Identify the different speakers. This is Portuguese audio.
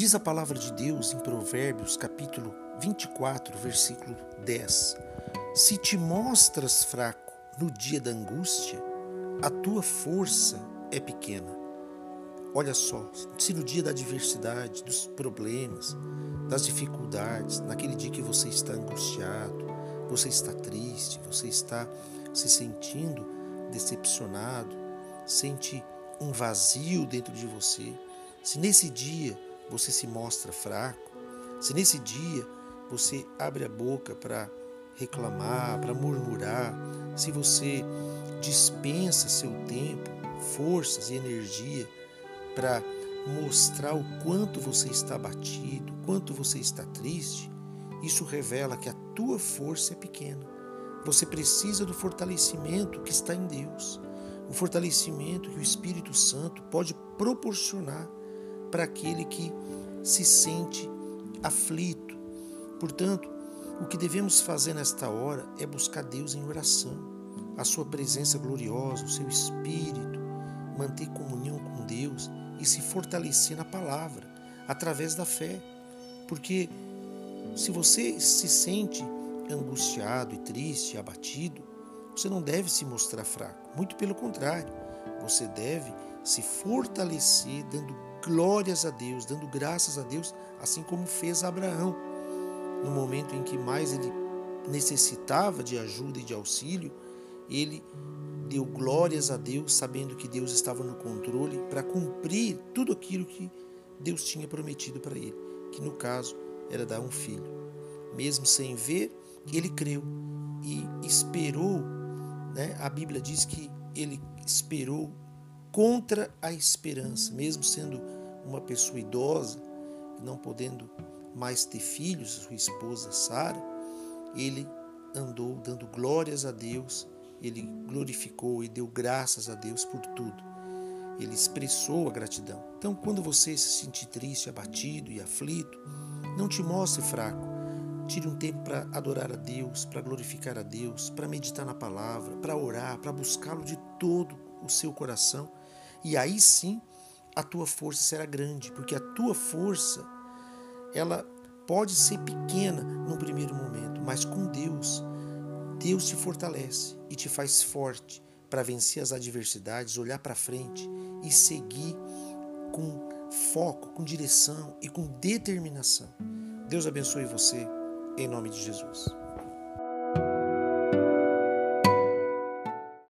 Speaker 1: Diz a palavra de Deus em Provérbios, capítulo 24, versículo 10: Se te mostras fraco no dia da angústia, a tua força é pequena. Olha só, se no dia da adversidade, dos problemas, das dificuldades, naquele dia que você está angustiado, você está triste, você está se sentindo decepcionado, sente um vazio dentro de você, se nesse dia você se mostra fraco, se nesse dia você abre a boca para reclamar, para murmurar, se você dispensa seu tempo, forças e energia para mostrar o quanto você está abatido, quanto você está triste, isso revela que a tua força é pequena. Você precisa do fortalecimento que está em Deus, o fortalecimento que o Espírito Santo pode proporcionar para aquele que se sente aflito. Portanto, o que devemos fazer nesta hora é buscar Deus em oração, a sua presença gloriosa, o seu espírito, manter comunhão com Deus e se fortalecer na palavra, através da fé. Porque se você se sente angustiado e triste, abatido, você não deve se mostrar fraco, muito pelo contrário, você deve se fortalecer dando glórias a Deus, dando graças a Deus, assim como fez Abraão. No momento em que mais ele necessitava de ajuda e de auxílio, ele deu glórias a Deus, sabendo que Deus estava no controle para cumprir tudo aquilo que Deus tinha prometido para ele, que no caso era dar um filho. Mesmo sem ver, ele creu e esperou. Né? A Bíblia diz que ele esperou contra a esperança, mesmo sendo uma pessoa idosa, não podendo mais ter filhos, sua esposa Sara, ele andou dando glórias a Deus, ele glorificou e deu graças a Deus por tudo. Ele expressou a gratidão. Então, quando você se sentir triste, abatido e aflito, não te mostre fraco. Tire um tempo para adorar a Deus, para glorificar a Deus, para meditar na palavra, para orar, para buscá-lo de todo o seu coração e aí sim a tua força será grande, porque a tua força ela pode ser pequena no primeiro momento, mas com Deus, Deus te fortalece e te faz forte para vencer as adversidades, olhar para frente e seguir com foco, com direção e com determinação. Deus abençoe você em nome de Jesus.